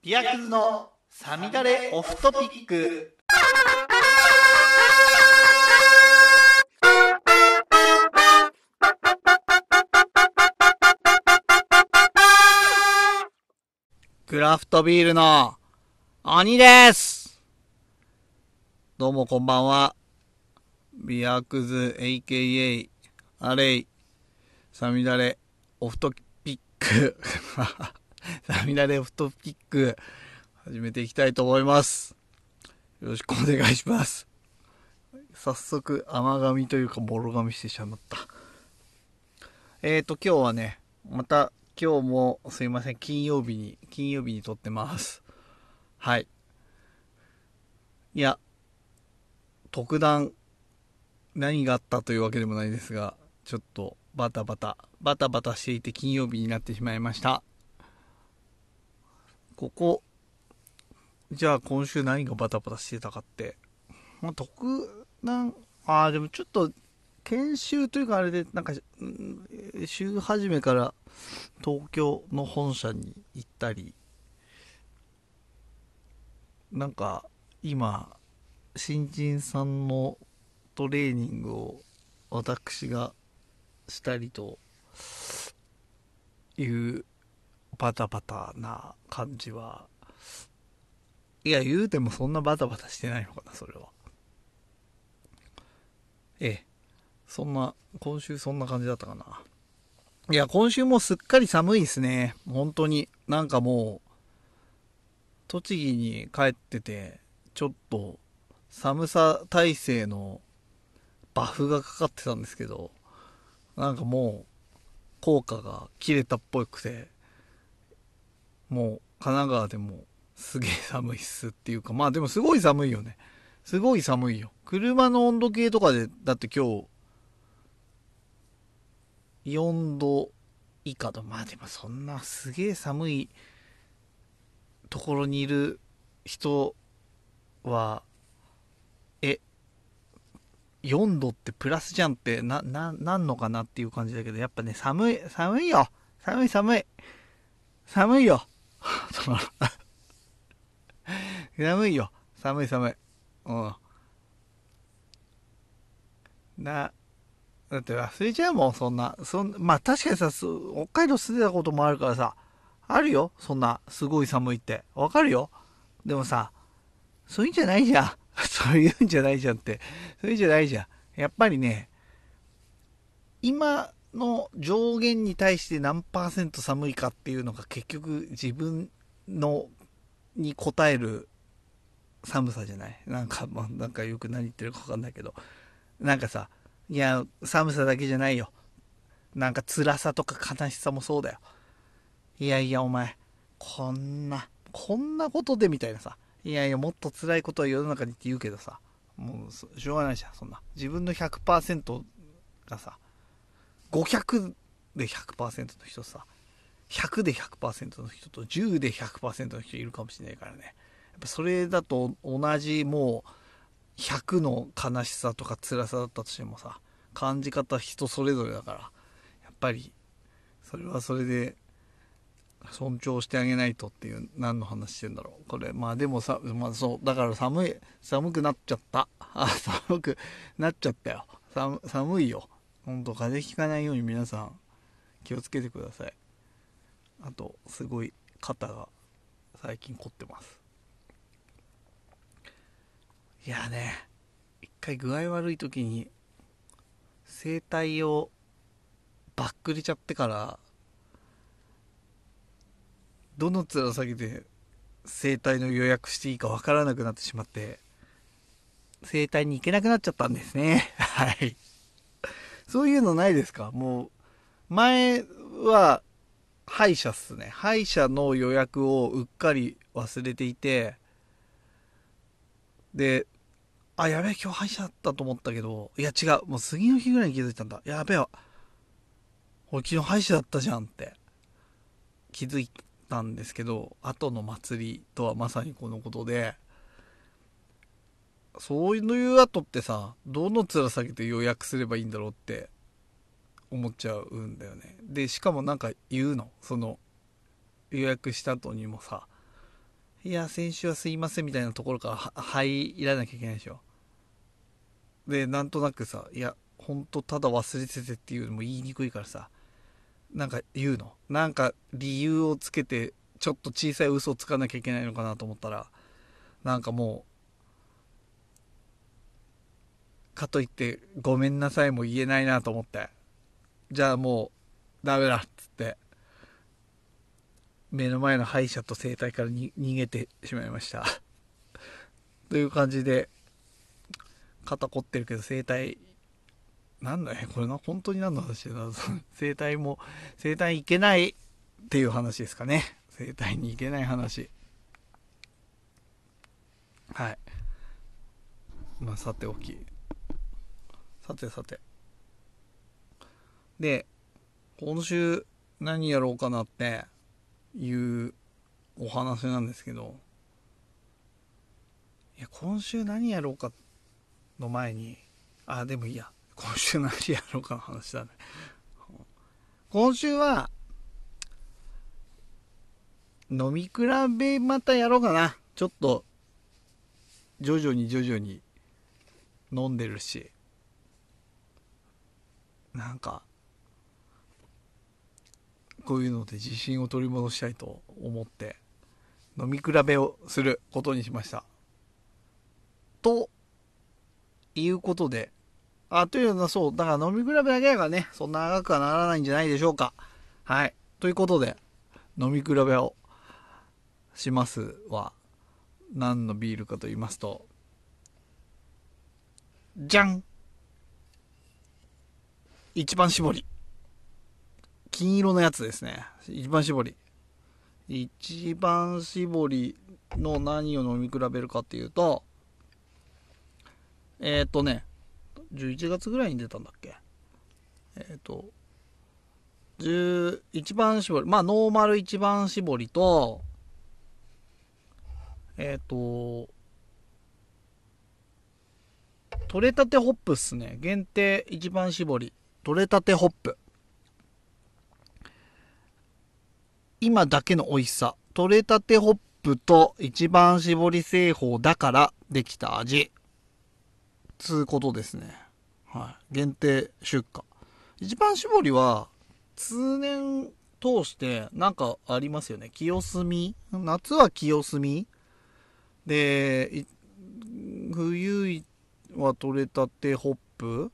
ビアクズのサミダレオフトピック。クラフトビールの鬼ですどうもこんばんは。ビアクズ AKA アレイサミダレオフトピック。サミダレフトピック始めていきたいと思います。よろしくお願いします。早速甘噛みというかもろ噛みしてしまった。えーと今日はね、また今日もすいません、金曜日に、金曜日に撮ってます。はい。いや、特段何があったというわけでもないですが、ちょっとバタバタ、バタバタしていて金曜日になってしまいました。ここ、じゃあ今週何がバタバタしてたかって、まあ、特段、ああ、でもちょっと、研修というかあれで、なんか、週始めから東京の本社に行ったり、なんか、今、新人さんのトレーニングを私がしたりというバタバタな感じは。いや言うてもそんなバタバタしてないのかなそれは。ええ。そんな今週そんな感じだったかな。いや今週もすっかり寒いですね。本当に。なんかもう栃木に帰っててちょっと寒さ耐性のバフがかかってたんですけどなんかもう効果が切れたっぽくて。もう神奈川でもすげえ寒いっすっていうかまあでもすごい寒いよね。すごい寒いよ。車の温度計とかでだって今日4度以下だ。まあでもそんなすげえ寒いところにいる人はえ4度ってプラスじゃんってな、な、なんのかなっていう感じだけど、やっぱね、寒い、寒いよ。寒い寒い。寒いよ。そ の寒いよ寒い寒い。うん。な、だって忘れちゃうもん、そんな。そんまあ確かにさ、北海道住んでたこともあるからさ、あるよ、そんな、すごい寒いって。わかるよ。でもさ、そういうんじゃないじゃん。そういうんじゃないじゃんって。そういうんじゃないじゃん。やっぱりね、今の上限に対して何パーセント寒いかっていうのが結局自分のに応える寒さじゃない？なんか、まあ、なんかよく何言ってるか分かんないけど。なんかさいや寒さだけじゃないよ。なんか辛さとか悲しさもそうだよ。いやいやお前こんなこんなことでみたいなさ。いやいやもっと辛いことは世の中にって言うけどさ。もうしょうがないじゃんそんな。自分の100%がさ500で100%の人さ100で100%の人と10で100%の人いるかもしれないからね。やっぱそれだと同じもう100の悲しさとか辛さだったとしてもさ感じ方人それぞれだからやっぱりそれはそれで尊重してあげないとっていう何の話してんだろう。これまあでもさ、まあ、そうだから寒い寒くなっちゃった。あ寒くなっちゃったよ。寒寒いよ。ほんと風邪ひかないように皆さん気をつけてください。あとすごい肩が最近凝ってます。いやね一回具合悪い時に整体をバックれちゃってからどの面下げて整体の予約していいかわからなくなってしまって整体に行けなくなっちゃったんですね。はい。そういうのないですか？もう前は歯医者っすね。歯医者の予約をうっかり忘れていてであやべえ今日歯医者だったと思ったけどいや違う。もう次の日ぐらいに気づいたんだ。やべえ俺昨日歯医者だったじゃんって。気づいたんですけど後の祭りとはまさにこのことで。そういう後ってさどの面下げて予約すればいいんだろうって思っちゃうんだよねでしかもなんか言うの？その予約した後にもさいや、先週はすいませんみたいなところから入らなきゃいけないでしょ。で、なんとなくさ、いや、ほんとただ忘れててっていうのも言いにくいからさ、なんか言うの？なんか理由をつけて、ちょっと小さい嘘をつかなきゃいけないのかなと思ったら、なんかもう、かといってごめんなさいも言えないなと思って。じゃあもう、ダメだっつって、目の前の歯医者と整体からに逃げてしまいましたという感じで、肩凝ってるけど整体、なんだね、これな、本当に何の話だ 整体も、整体行けないっていう話ですかね。整体に行けない話。はい。まあ、さておき。さてさて。で、今週何やろうかなっていうお話なんですけど、いや、今週何やろうかの前に、あ、でもいいや。今週何やろうかの話だね。今週は、飲み比べまたやろうかな。ちょっと、徐々に徐々に飲んでるし、なんか、こういうので自信を取り戻したいと思って飲み比べをすることにしました。ということで、あ、というのはそう、だから飲み比べだけだからね、そんな長くはならないんじゃないでしょうか。はい。ということで、飲み比べをしますは、何のビールかと言いますと、じゃん一番搾り。金色のやつですね。一番搾り。一番搾りの何を飲み比べるかっていうと、えっ、ー、とね、11月ぐらいに出たんだっけ？えっ、ー、と、一番搾り、まあノーマル一番搾りと、えっ、ー、と、取れたてホップっすね。限定一番搾り。取れたてホップ。今だけの美味しさ。取れたてホップと一番搾り製法だからできた味。つうことですね。はい。限定出荷。一番搾りは、通年通してなんかありますよね。清澄夏は清澄で、冬は取れたてホップ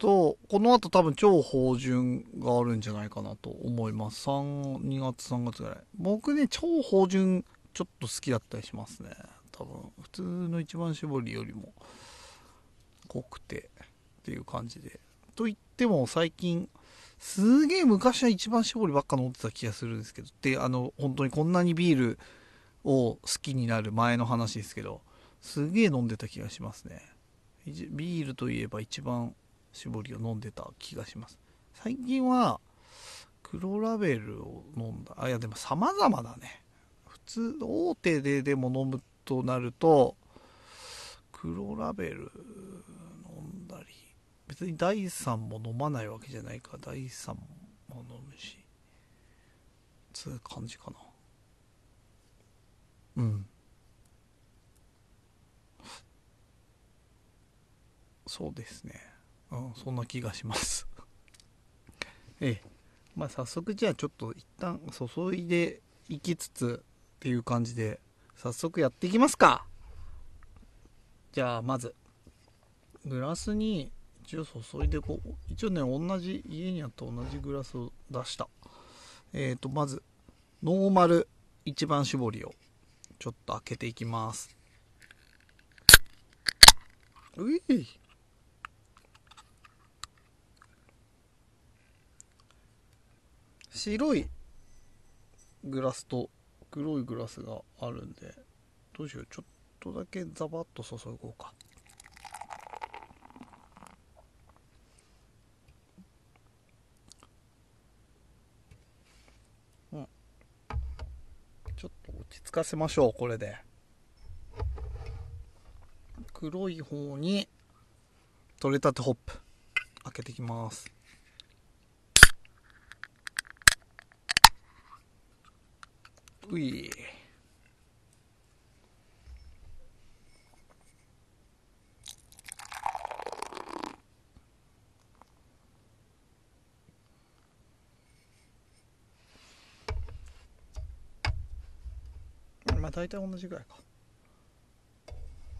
と、この後多分超芳醇があるんじゃないかなと思います。3、2月3月ぐらい。僕ね、超芳醇ちょっと好きだったりしますね。多分、普通の一番搾りよりも濃くてっていう感じで。と言っても最近、すげえ昔は一番搾りばっか飲んでた気がするんですけど、で、あの、本当にこんなにビールを好きになる前の話ですけど、すげえ飲んでた気がしますね。ビールといえば一番絞りを飲んでた気がします。最近は黒ラベルを飲んだ。あいやでも様々だね。普通大手ででも飲むとなると黒ラベル飲んだり別に第3も飲まないわけじゃないから第3も飲むしつう感じかな。うん。そうですね。うん、そんな気がします。ええ。まあ早速じゃあちょっと一旦注いでいきつつっていう感じで早速やっていきますか。じゃあまずグラスに一応注いでこう一応ね同じ家にあった同じグラスを出した。えっ、ー、とまずノーマル一番搾りをちょっと開けていきます。うい。白いグラスと黒いグラスがあるんでどうしようちょっとだけザバッと注ごうか。うん。ちょっと落ち着かせましょうこれで。黒い方に取れたてホップ開けていきます。うい。まあ大体同じぐらいか。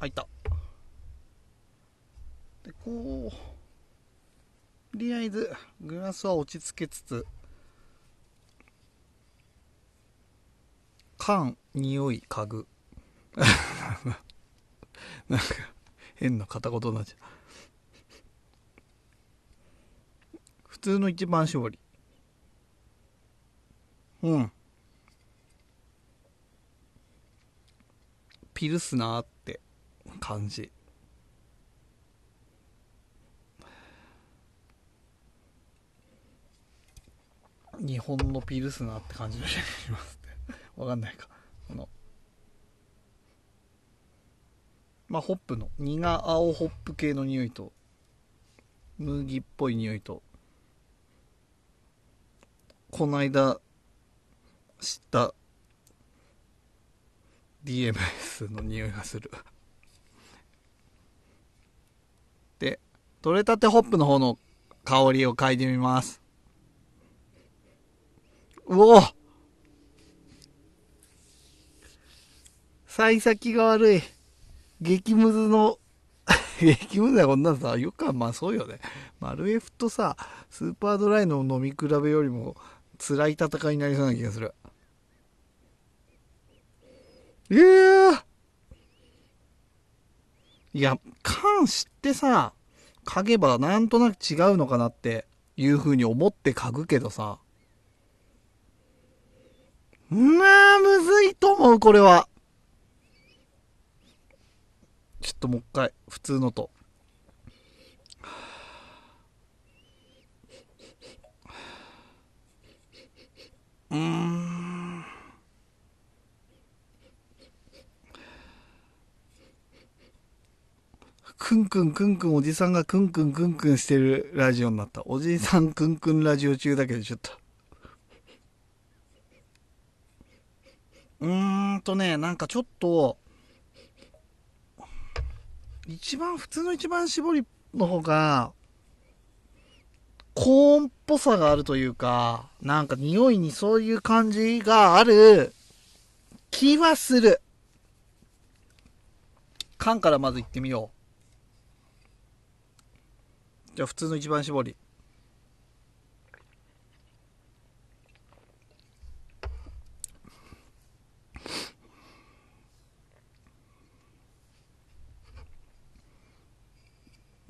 あいた。でこうとりあえずグラスは落ち着けつつ缶匂い嗅ぐ なんか変な片言になっちゃう。普通の一番搾り。うん。ピルスナーって感じ。日本のピルスナーって感じがします。わかんないか。この。まあホップの。苦青ホップ系の匂いと麦っぽい匂いと。この間知った。DMS の匂いがする。で取れたてホップの方の香りを嗅いでみます。うお幸先が悪い。激ムズの、激ムズはこんなさ、よくはまあそうよね。マルエフとさ、スーパードライの飲み比べよりも辛い戦いになりそうな気がする。ええー、いや、缶知ってさ、嗅げばなんとなく違うのかなっていう風に思って嗅ぐけどさ、まあ、むずいと思う、これは。ちょっともう一回、普通のと。うん。くんくんくんくんおじさんがくんくんくんくんしてるラジオになった。おじさんくんくんラジオ中だけどちょっと。うーんとね、なんかちょっと、一番、普通の一番絞りの方が、コーンっぽさがあるというか、なんか匂いにそういう感じがある気はする。缶からまず行ってみよう。じゃあ普通の一番搾り。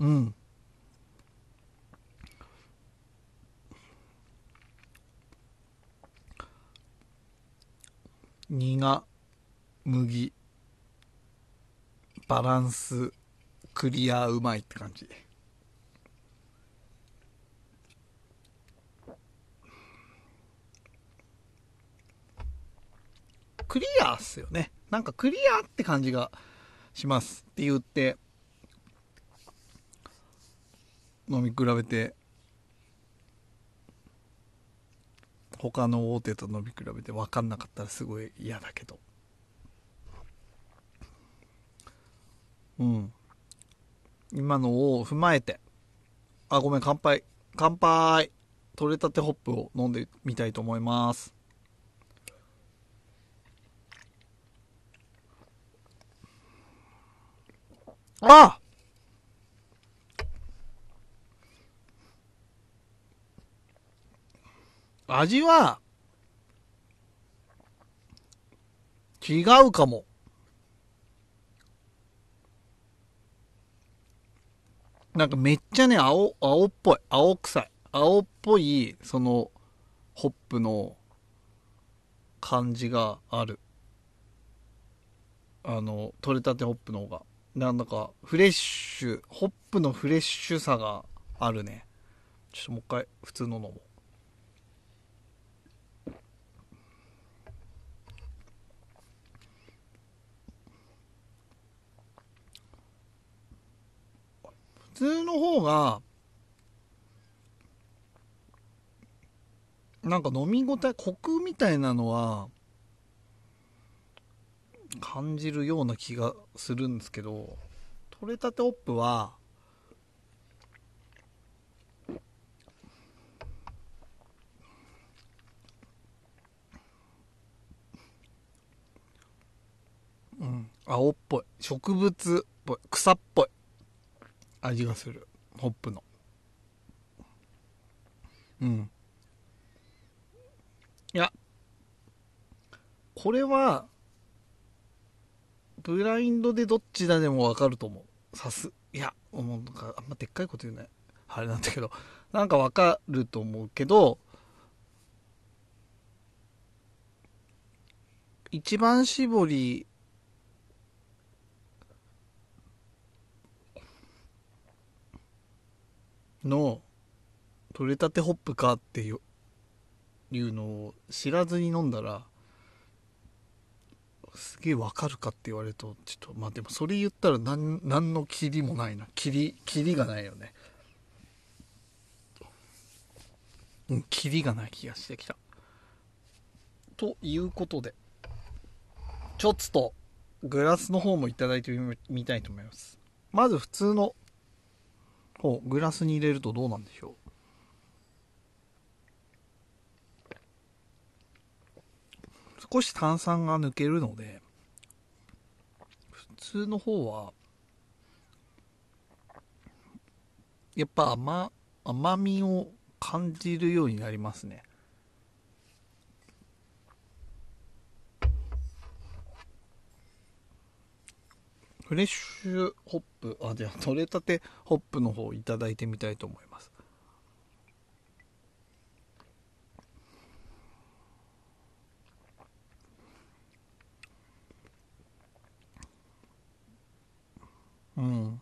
うん。苦、麦、バランス、クリア、うまいって感じ。クリアっすよね。なんかクリアって感じがしますって言って、飲み比べて他の大手と飲み比べて分かんなかったらすごい嫌だけど。うん。今のを踏まえてあごめん乾杯。乾杯。取れたてホップを飲んでみたいと思います。あ！味は、違うかも。なんかめっちゃね、青、青っぽい。青臭い。青っぽい、その、ホップの感じがある。あの、取れたてホップの方が。なんだか、フレッシュ、ホップのフレッシュさがあるね。ちょっともう一回、普通の飲もう。通の方が、なんか飲み応え、コクみたいなのは、感じるような気がするんですけど、取れたてホップはうん、青っぽい。植物っぽい。草っぽい。味がする。ホップの。うん。いや、これは、ブラインドでどっちだでもわかると思う。さす。いや、もうなんか、あんまでっかいこと言うね。あれなんだけど、なんかわかると思うけど、一番搾りの取れたてホップかっていういうのを知らずに飲んだらすげえわかるかって言われるとちょっとまあでもそれ言ったら何何のキリもないな。キリキリがないよね。うんキリがない気がしてきた。ということでちょっとグラスの方もいただいてみたいと思います。まず普通のおグラスに入れるとどうなんでしょう？少し炭酸が抜けるので普通の方はやっぱ甘甘みを感じるようになりますね。フレッシュホップ、あ、じゃあ、取れたてホップの方いただいてみたいと思います。うん。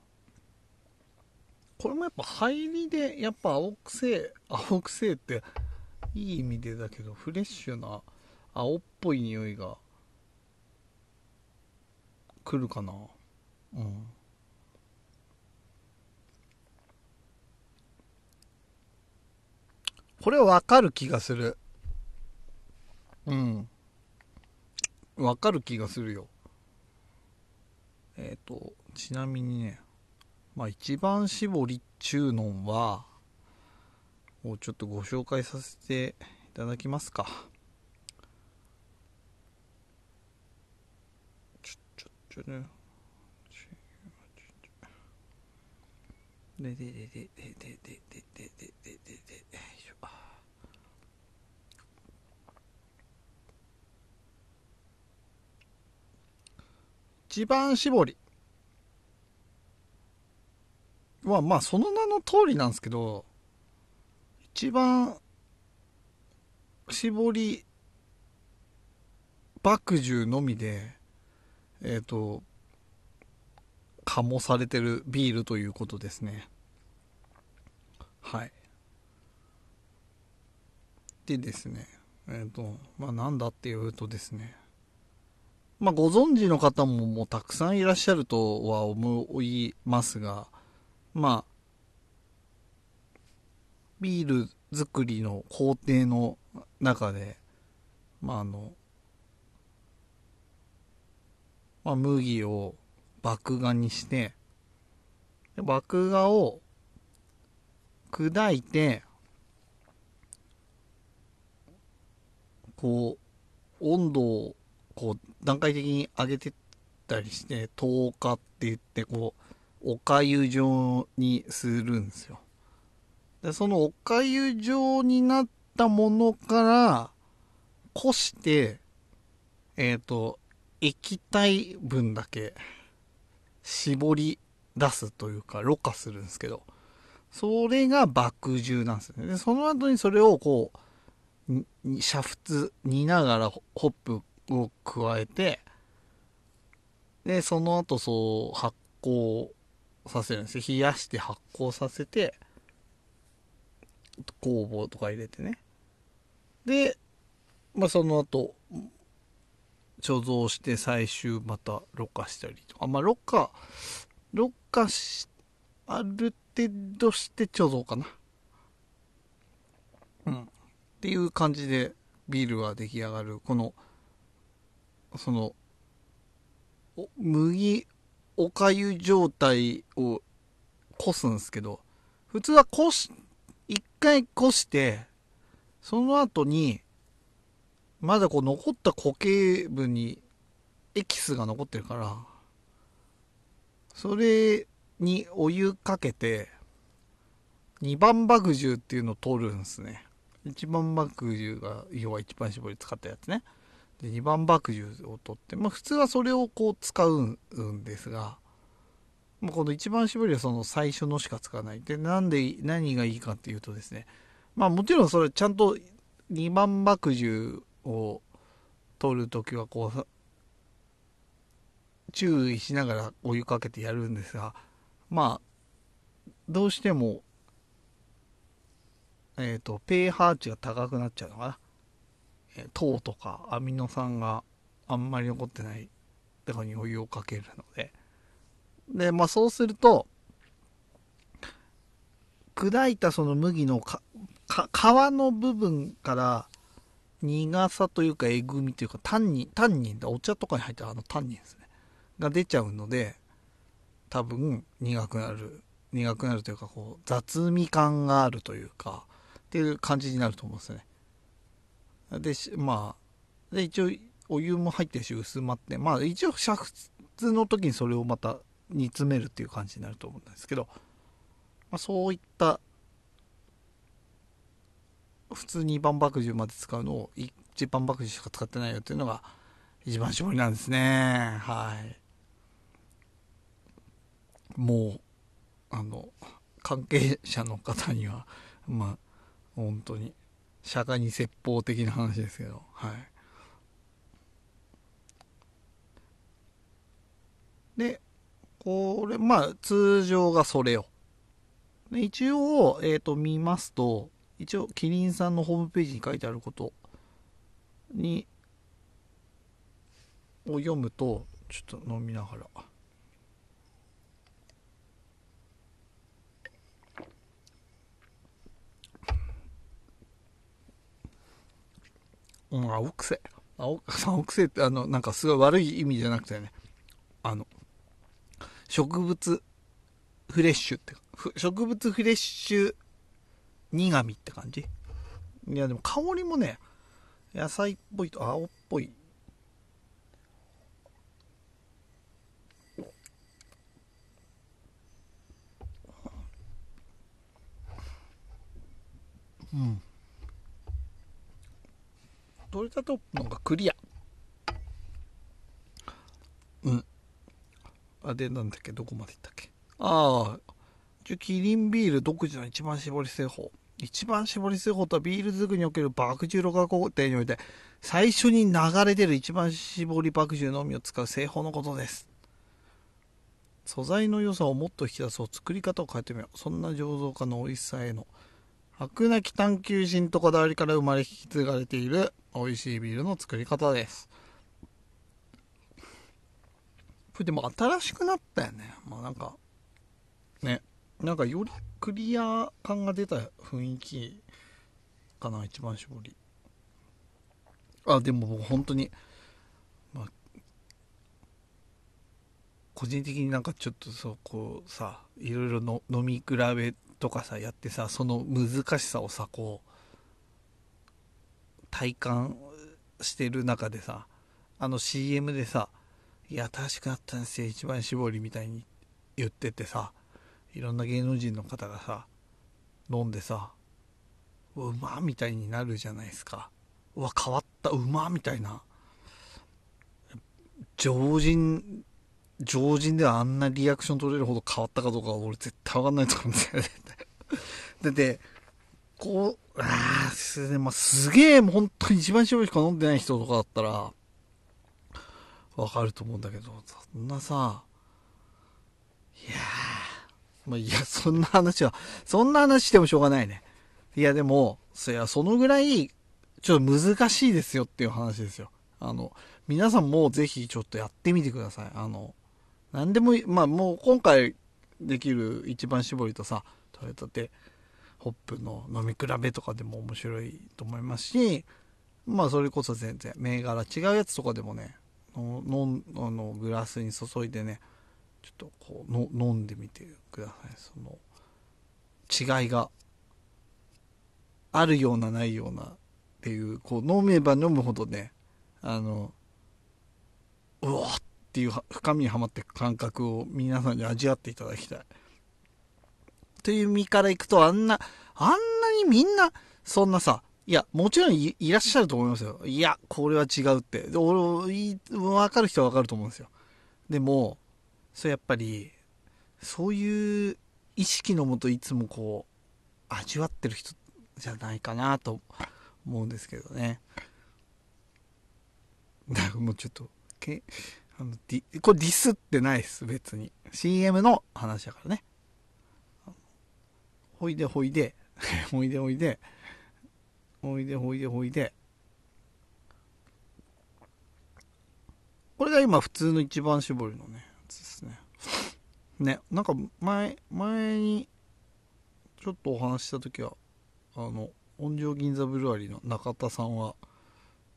これもやっぱ入りで、やっぱ青くせえ、青くせえって、いい意味でだけど、フレッシュな青っぽい匂いが来るかな。うん、これはわかる気がする。うん。わかる気がするよ。えっ、ー、とちなみにねまあ一番搾り中のんはをちょっとご紹介させていただきますか。ちょちょちょね。ででででででででででででで。一番搾り。はまあその名の通りなんですけど一番搾り麦汁のみでえっ、ー、と醸されてるビールということですね。はい。でですねえっ、ー、とまあなんだっていうとですねまあご存知の方ももうたくさんいらっしゃるとは思いますがまあビール作りの工程の中でまああのまあ麦を麦芽にして、麦芽を砕いて、こう、温度をこう段階的に上げてったりして、糖化って言って、こう、おかゆ状にするんですよ。で、そのおかゆ状になったものから、こして、えっ、ー、と、液体分だけ絞り出すというか、ろ過するんですけど、それが麦汁なんですね。で、その後にそれをこう、煮沸煮ながらホップを加えて、で、その後そう発酵させるんですよ。冷やして発酵させて、酵母とか入れてね。で、まあその後、貯蔵して最終またろ過したりとか、まあ、ろ過、ろ過し、ある程度して貯蔵かな。うん。っていう感じでビールは出来上がる。この、その、お麦おかゆ状態をこすんすけど、普通はこし、一回こして、その後に、まだこう残った固形分にエキスが残ってるから、それにお湯かけて、2番麦汁っていうのを取るんですね。1番麦汁が、要は一番搾り使ったやつね。で、2番麦汁を取って、まあ普通はそれをこう使うんですが、まあ、この一番搾りはその最初のしか使わない。で、なんで、何がいいかっていうとですね、まあもちろんそれちゃんと2番麦汁を取るときはこう、注意しながらお湯かけてやるんですが、まあ、どうしても、えっ、ー、と、pH 値が高くなっちゃうのかな。え、糖とかアミノ酸があんまり残ってないとこにお湯をかけるので。で、まあそうすると、砕いたその麦のか皮の部分から苦さというかえぐみというかタンニン、タンニンだ、お茶とかに入ったあのタンニンですね。が出ちゃうので、多分苦くなる、苦くなるというかこう雑味感があるというか、っていう感じになると思うんですよね。で、まあ、で、一応お湯も入ってるし薄まって、まあ一応煮沸の時にそれをまた煮詰めるっていう感じになると思うんですけど、まあ、そういった普通に番麦汁まで使うのを一番麦汁しか使ってないよっていうのが一番搾りなんですね。はい。もうあの関係者の方にはまあ本当に釈迦に説法的な話ですけどはい。でこれまあ通常がそれを一応、えっ、ー、と見ますと一応キリンさんのホームページに書いてあることにを読むとちょっと飲みながら。うん、青癖青青癖ってあのなんかすごい悪い意味じゃなくてね。あの植物フレッシュって植物フレッシュ苦味って感じ？いやでも香りもね野菜っぽいと青っぽい。うん。取れたとのがクリア。うん。あでなんだっけどこまでいったっけ？ああキリンビール独自の一番搾り製法。一番搾り製法とはビール作りにおける麦汁ろ過工程において、最初に流れ出る一番搾り麦汁のみを使う製法のことです。素材の良さをもっと引き出そう。作り方を変えてみよう。そんな醸造家の美味しさへの、飽くなき探求心とこだわりから生まれ引き継がれている美味しいビールの作り方です。これでも新しくなったよね。まあなんか、ね。なんかよりクリア感が出た雰囲気かな一番搾り。あでももう本当にまあ個人的になんかちょっとそうこうさいろいろの飲み比べとかさやってさその難しさをさこう体感してる中でさあの CM でさ「いや正しくなったんですよ一番搾り」みたいに言っててさいろんな芸能人の方がさ飲んでさうまみたいになるじゃないですか。うわ変わったうまみたいな。常人常人ではあんなリアクション取れるほど変わったかどうかは俺絶対わかんないと思うんですよねででこうああす,、まあ、すげえ本当に一番搾りしか飲んでない人とかだったらわかると思うんだけどそんなさいやーまあ、いや、そんな話は、そんな話してもしょうがないね。いや、でも、そや、そのぐらい、ちょっと難しいですよっていう話ですよ。あの、皆さんもぜひちょっとやってみてください。あの、何でもまあもう今回できる一番搾りとさ、取れたて、ホップの飲み比べとかでも面白いと思いますし、まあそれこそ全然、銘柄違うやつとかでもね、のののグラスに注いでね、ちょっとこうの飲んでみてくださいその違いがあるようなないようなっていうこう飲めば飲むほどねあのうわっていう深みにはまっていく感覚を皆さんに味わっていただきたい。という意味からいくと、あんな、あんなにみんな、そんなさ、いや、もちろんいらっしゃると思いますよ。いや、これは違うって。で俺、わかる人はわかると思うんですよ。でも、それやっぱり、そういう意識のもといつもこう、味わってる人じゃないかなと思うんですけどね。だからもうちょっと、けあのディこれディスってないです、別に。CM の話だからね。ほいで ほいで、ほいでほいで、ほいでほいでほいで。これが今普通の一番搾りのね、ね。なんか前、前にちょっとお話した時は、あの、音上銀座ブルワリーの中田さんは、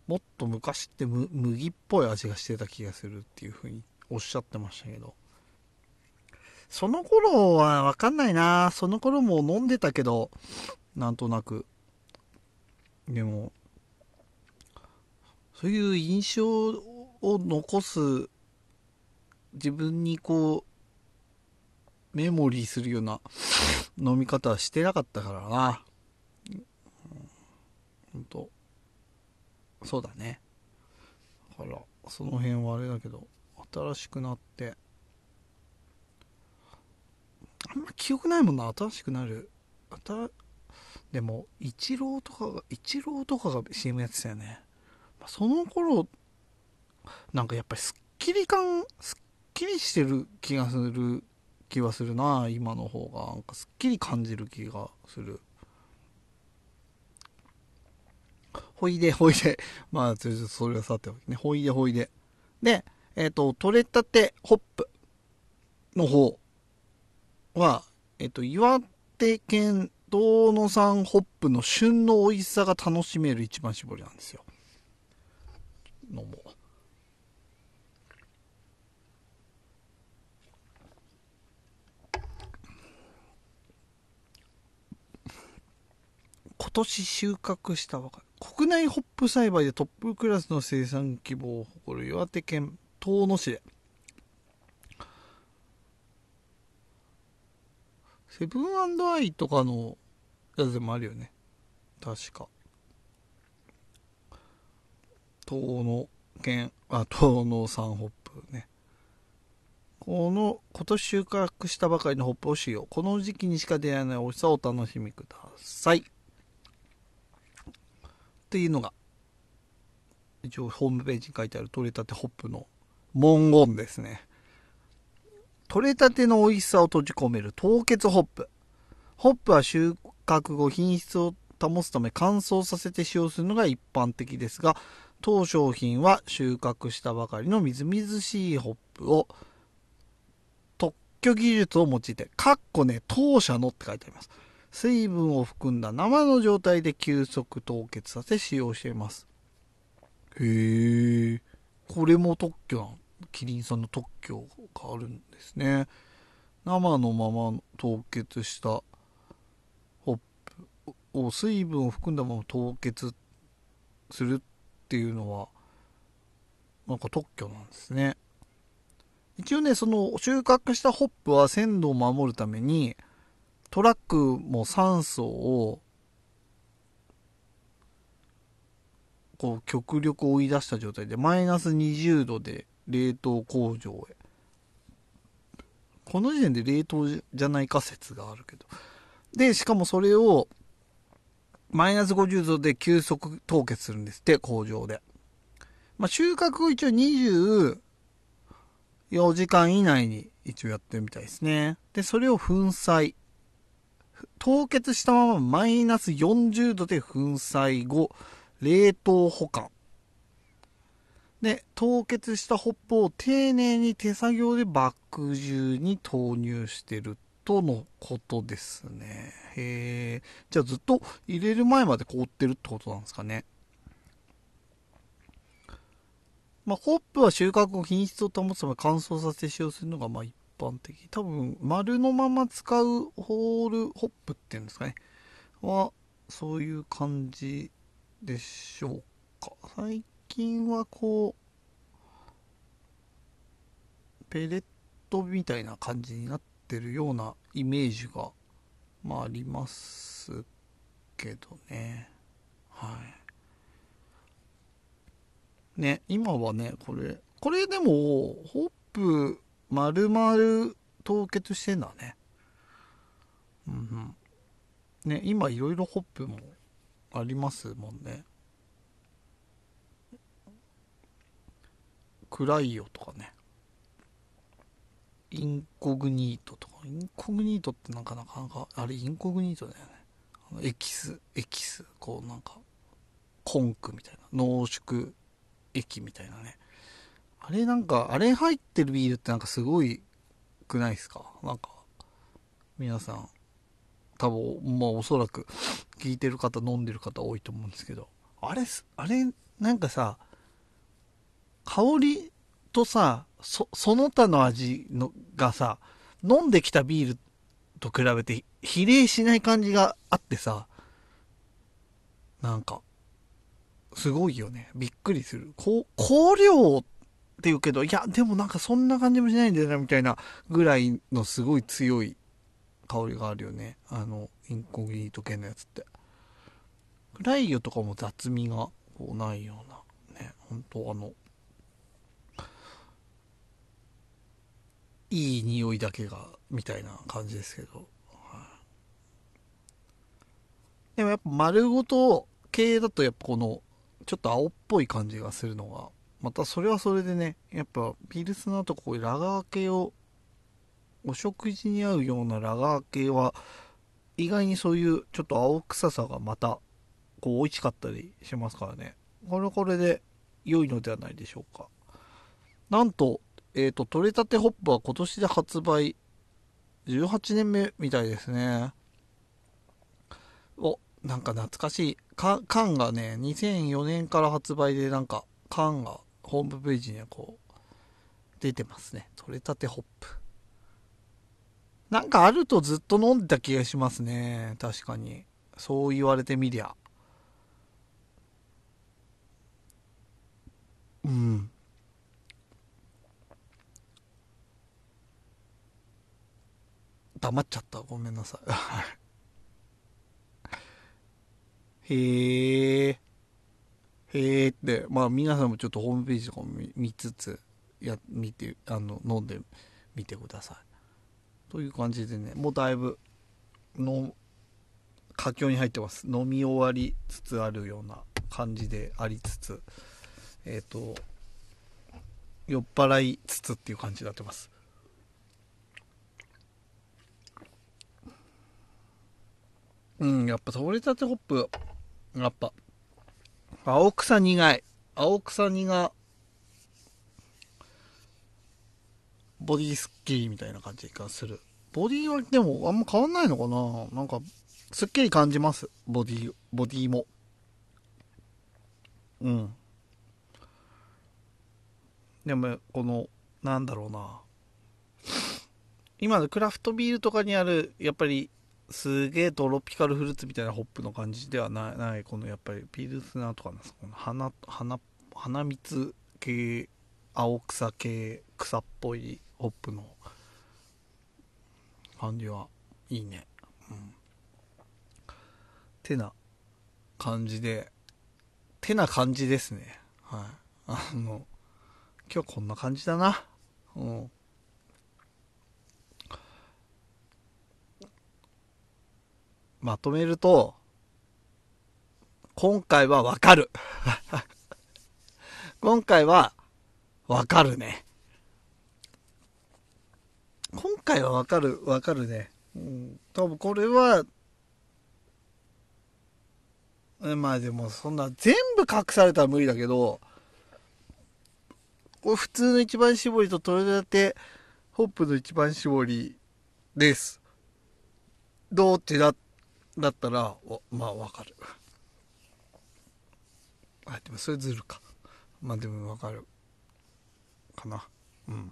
もっと昔って麦っぽい味がしてた気がするっていうふうにおっしゃってましたけど、その頃はわかんないなその頃も飲んでたけど、なんとなく。でも、そういう印象を残す自分にこうメモリーするような 飲み方はしてなかったからな。本当そうだね。だからその辺はあれだけど新しくなって。あんま記憶ないもんな。新しくなる。でもイチローとかがイチローとかが CM やってたよね。その頃なんかやっぱりすっきり感すっきりしてる気がする気はするな今の方がなんかすっきり感じる気がするほいでほいで。まあ、それはさておきね。ほいでほいで。で、えっ、ー、と、取れたてホップの方は、えっ、ー、と、岩手県道野産ホップの旬の美味しさが楽しめる一番搾りなんですよ。飲も今年収穫したばかり。国内ホップ栽培でトップクラスの生産規模を誇る岩手県遠野市で。セブンアイとかのやつでもあるよね。確か。遠野県あ遠野産ホップね。この今年収穫したばかりのホップを使用。この時期にしか出会えない美味しさをお楽しみください。っていうのが、一応ホームページに書いてある取れたてホップの文言ですね。取れたての美味しさを閉じ込める凍結ホップ。ホップは収穫後品質を保つため乾燥させて使用するのが一般的ですが、当商品は収穫したばかりのみずみずしいホップを特許技術を用いて、かっこね、当社のって書いてあります。水分を含んだ生の状態で急速凍結させ使用しています。へえ、これも特許なのキリンさんの特許があるんですね。生のまま凍結したホップを水分を含んだまま凍結するっていうのは、なんか特許なんですね。一応ね、その収穫したホップは鮮度を守るために、トラックも酸素をこう極力追い出した状態でマイナス20度で冷凍工場へ。この時点で冷凍じゃないか説があるけど。でしかもそれをマイナス50度で急速凍結するんですって工場で、まあ、収穫後一応24時間以内に一応やってるみたいですね。でそれを粉砕。凍結したままマイナス40度で粉砕後、冷凍保管。で、凍結したホップを丁寧に手作業でバッグ中に投入してるとのことですね。へえ。じゃあずっと入れる前まで凍ってるってことなんですかね。まあ、ホップは収穫後品質を保つため乾燥させて使用するのがまあ一般的。多分、丸のまま使うホールホップっていうんですかね。は、そういう感じでしょうか。最近はこうペレットみたいな感じになってるようなイメージが、まあありますけどね。はい。ね、今はね、これ、これでも、ホップ丸々凍結してんだね。うんうん。ね、今いろいろホップもありますもんね。 Cryo とかね。 Incognito とか。 Incognito ってなかなかなか、あれ Incognito だよね。あのエキス、エキス、こうなんか、コンクみたいな。濃縮液みたいなね。あれなんか、あれ入ってるビールってなんかすごいくないですか？なんか、皆さん、多分、まあおそらく聞いてる方、飲んでる方多いと思うんですけど、あれ、あれ、なんかさ、香りとさ、そ、その他の味のがさ、飲んできたビールと比べて比例しない感じがあってさ、なんか、すごいよね。びっくりする。こう香料って言うけど、いや、でもなんかそんな感じもしないんだよな、みたいなぐらいのすごい強い香りがあるよね。あの、インコグニート系のやつって。ライオとかも雑味がこうないような、ね、本当あの、いい匂いだけが、みたいな感じですけど。でもやっぱ丸ごと系だとやっぱこの、ちょっと青っぽい感じがするのが、またそれはそれでね、やっぱピルスナーとこういうラガー系をお食事に合うようなラガー系は、意外にそういうちょっと青臭さがまた、こう美味しかったりしますからね。これはこれで良いのではないでしょうか。なんと、えっ、ー、と、取れたてホップは今年で発売18年目みたいですね。お、なんか懐かしい。缶がね、2004年から発売でなんか缶がホームページにはこう出てますね。取れたてホップ。なんかあるとずっと飲んでた気がしますね。確かに。そう言われてみりゃ。うん。黙っちゃった。ごめんなさい。へえ。へえって、まあ皆さんもちょっとホームページとかも見つつ、や、見て、あの、飲んでみてください。という感じでね、もうだいぶの佳境に入ってます。飲み終わりつつあるような感じでありつつ、えっ、ー、と、酔っ払いつつっていう感じになってます。うん、やっぱ取れたてホップ、やっぱ、青草苦い。青草苦ボディスッキリみたいな感じがする。ボディはでもあんま変わんないのかななんか、すっきり感じます。ボディ、ボディも。うん。でも、この、なんだろうな。今のクラフトビールとかにある、やっぱり、すげえトロピカルフルーツみたいなホップの感じではない、ないこのやっぱりピルスナーとかのこの花、花、花蜜系、青草系、草っぽいホップの感じはいいね。うん。てな感じで、てな感じですね。はい。あの、今日こんな感じだな。うん。まとめると、今回はわかる。今回はわかるね。今回はわかる、わかるね。うん、多分これは、まあでもそんな全部隠されたら無理だけど、これ普通の一番搾りと取れたてホップの一番搾りです。どうっちだだったら、まあわかる。あ、でもそれずるか。まあでもわかる。かな。うん。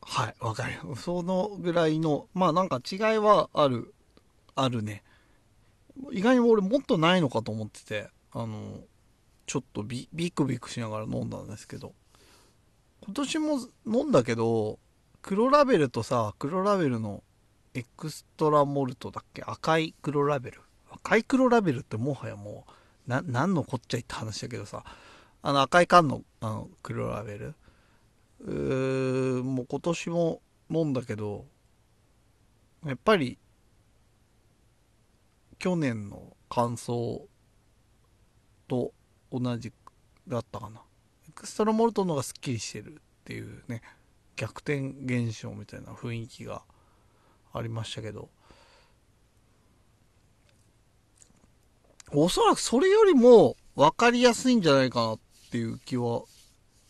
はい、わかる。そのぐらいの、まあなんか違いはある、あるね。意外に俺もっとないのかと思ってて、あの、ちょっとビビクビクしながら飲んだんですけど、今年も飲んだけど、黒ラベルとさ、黒ラベルのエクストラモルトだっけ？赤い黒ラベル？赤い黒ラベルってもはやもう、な、何のこっちゃいって話だけどさ、あの赤い缶のあの黒ラベル？うーもう今年も飲んだけど、やっぱり、去年の感想と同じだったかな。エクストラモルトの方がすっきりしてるっていうね、逆転現象みたいな雰囲気がありましたけど、おそらくそれよりも分かりやすいんじゃないかなっていう気は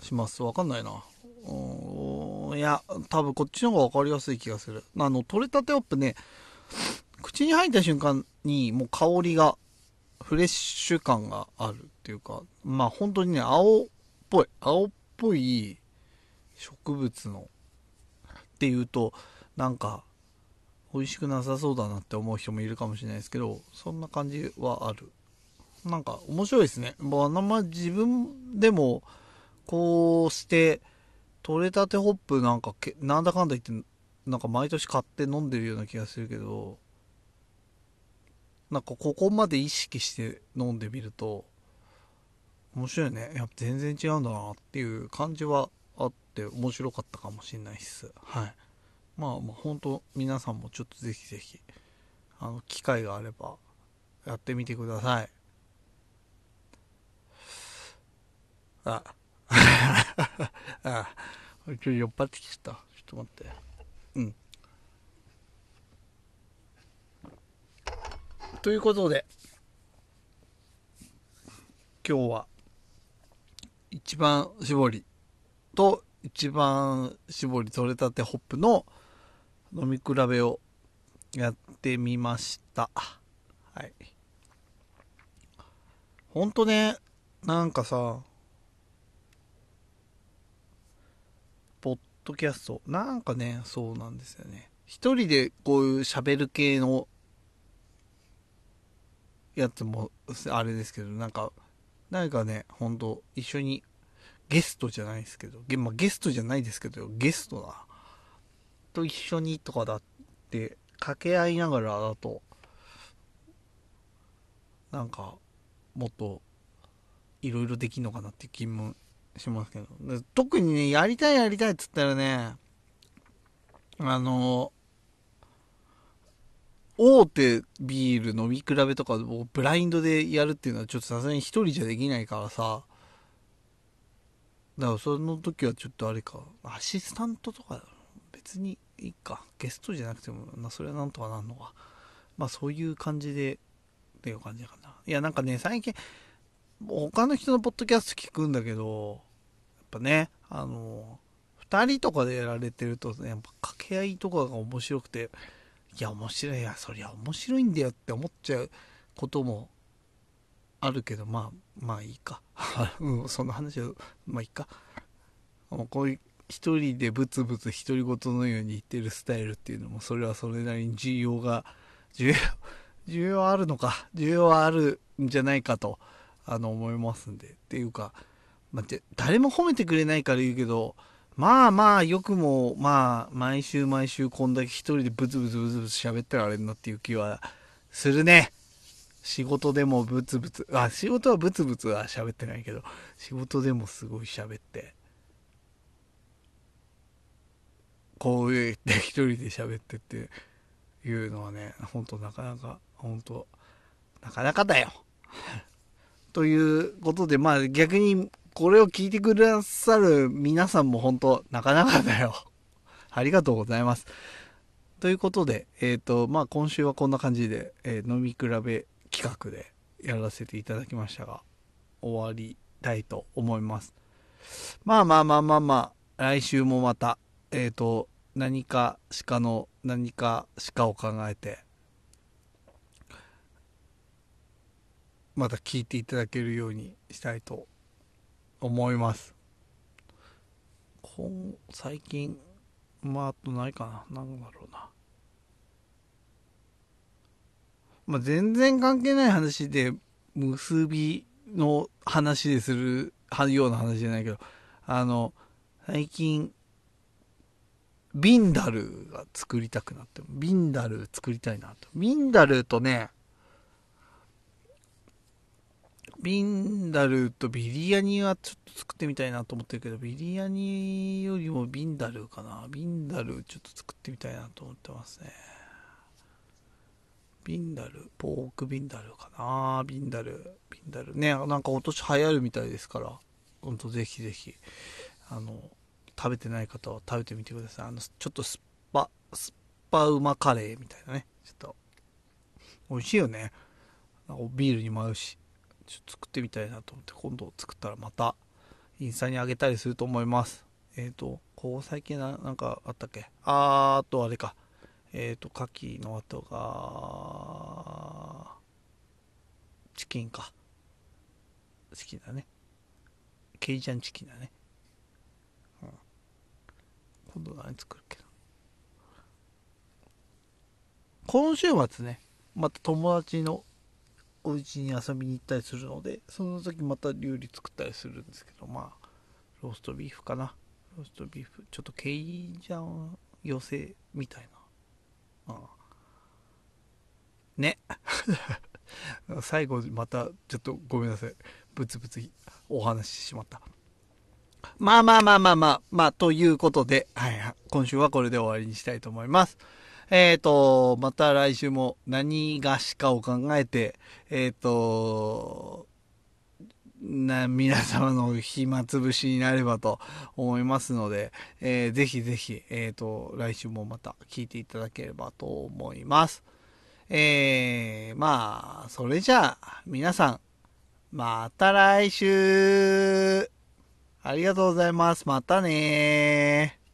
します。わかんないなうん。いや、多分こっちの方が分かりやすい気がする。あの、取れたてホップね、口に入った瞬間にもう香りが、フレッシュ感があるっていうか、まあ本当にね、青っぽい、青っぽい植物の、っていうと、なんか、美味しくなさそうだなって思う人もいるかもしれないですけど、そんな感じはある。なんか面白いですね。もうあんま自分でも、こうして、取れたてホップなんかけ、なんだかんだ言って、なんか毎年買って飲んでるような気がするけど、なんかここまで意識して飲んでみると、面白いね。やっぱ全然違うんだなっていう感じはって面白かったかもしれないっす。はい。まあ、まあ、本当皆さんもちょっとぜひぜひ、あの、機会があれば、やってみてください。あ、あ、ちょっと酔っ払ってきちゃった。ちょっと待って。うん。ということで、今日は、一番搾りと一番搾り取れたてホップの飲み比べをやってみました。はい。ほんとね、なんかさ、ポッドキャスト、なんかね、そうなんですよね。一人でこういう喋る系のやつも、あれですけど、なんか、何かね、ほんと、一緒に、ゲストじゃないですけど、ゲ,、まあ、ゲストじゃないですけど、ゲストだ。と一緒にとかだって、掛け合いながらだと、なんか、もっと、いろいろできんのかなって気もしますけど。特にね、やりたいやりたいっつったらね、あの、大手ビール飲み比べとかをブラインドでやるっていうのはちょっとさすがに一人じゃできないからさ、だからその時はちょっとあれか、アシスタントとか別にいいか、ゲストじゃなくても、なそれはなんとかなんのか。まあそういう感じで、っていう感じかな。いやなんかね、最近、他の人のポッドキャスト聞くんだけど、やっぱね、あの、二人とかでやられてるとね、やっぱ掛け合いとかが面白くて、いや、面白いや、そりゃ面白いんだよって思っちゃうこともあるけど、まあ、まあいいか。うん、そんな話は、まあいいか。もうこういう一人でブツブツ独り言のように言ってるスタイルっていうのも、それはそれなりに需要が、需要、需要あるのか、需要はあるんじゃないかと、あの、思いますんで。っていうか、まあ、誰も褒めてくれないから言うけど、まあまあ、よくも、まあ、毎週毎週こんだけ一人でブツブツブツブツ喋ってられるなっていう気はするね。仕事でもブツブツ、あ、仕事はブツブツは喋ってないけど、仕事でもすごい喋って、こうやって一人で喋ってっていうのはね、ほんとなかなか、ほんと、なかなかだよ。ということで、まあ逆にこれを聞いてくださる皆さんも本当、なかなかだよ。ありがとうございます。ということで、えっ、ー、と、まあ、今週はこんな感じで、えー、飲み比べ企画でやらせていただきましたが、終わりたいと思います。まあまあまあまあまあ、来週もまた、えっ、ー、と、何かしかの、何かしかを考えて、また聞いていただけるようにしたいと思います。今最近、まあ、あとないかな。なんだろうな。まあ、全然関係ない話で結びの話でするような話じゃないけど、あの、最近、ビンダルが作りたくなって、ビンダル作りたいなと。ビンダルとね、ビンダルとビリヤニはちょっと作ってみたいなと思ってるけど、ビリヤニよりもビンダルかな。ビンダルちょっと作ってみたいなと思ってますね。ビンダル、ポークビンダルかな。ビンダル、ビンダルね、なんか今年流行るみたいですから、ほんとぜひぜひ、あの、食べてない方は食べてみてください。あの、ちょっと酸っぱ、酸っぱうまカレーみたいなね。ちょっと、美味しいよね。なんかビールにも合うし。ちょっと作ってみたいなと思って、今度作ったらまたインスタにあげたりすると思います。えっ、ー、と、こう最近ななんかあったっけ？あーとあれか。えっ、ー、と、牡蠣の後が、チキンか。チキンだね。ケイジャンチキンだね。うん。今度何作るけど。今週末ね、また友達のお家に遊びに行ったりするので、その時また料理作ったりするんですけど、まあ、ローストビーフかな。ローストビーフ、ちょっとケイジャン寄せみたいな。ね。最後またちょっとごめんなさい。ブツブツお話ししまった。まあまあまあまあまあ、まあ、ということで、はい、今週はこれで終わりにしたいと思います。えっ、ー、と、また来週も何がしかを考えて、えっ、ー、と、な、皆様の暇つぶしになればと思いますので、えー、ぜひぜひ、えっ、ー、と、来週もまた聞いていただければと思います。えー、まあ、それじゃあ、皆さん、また来週ありがとうございます。またね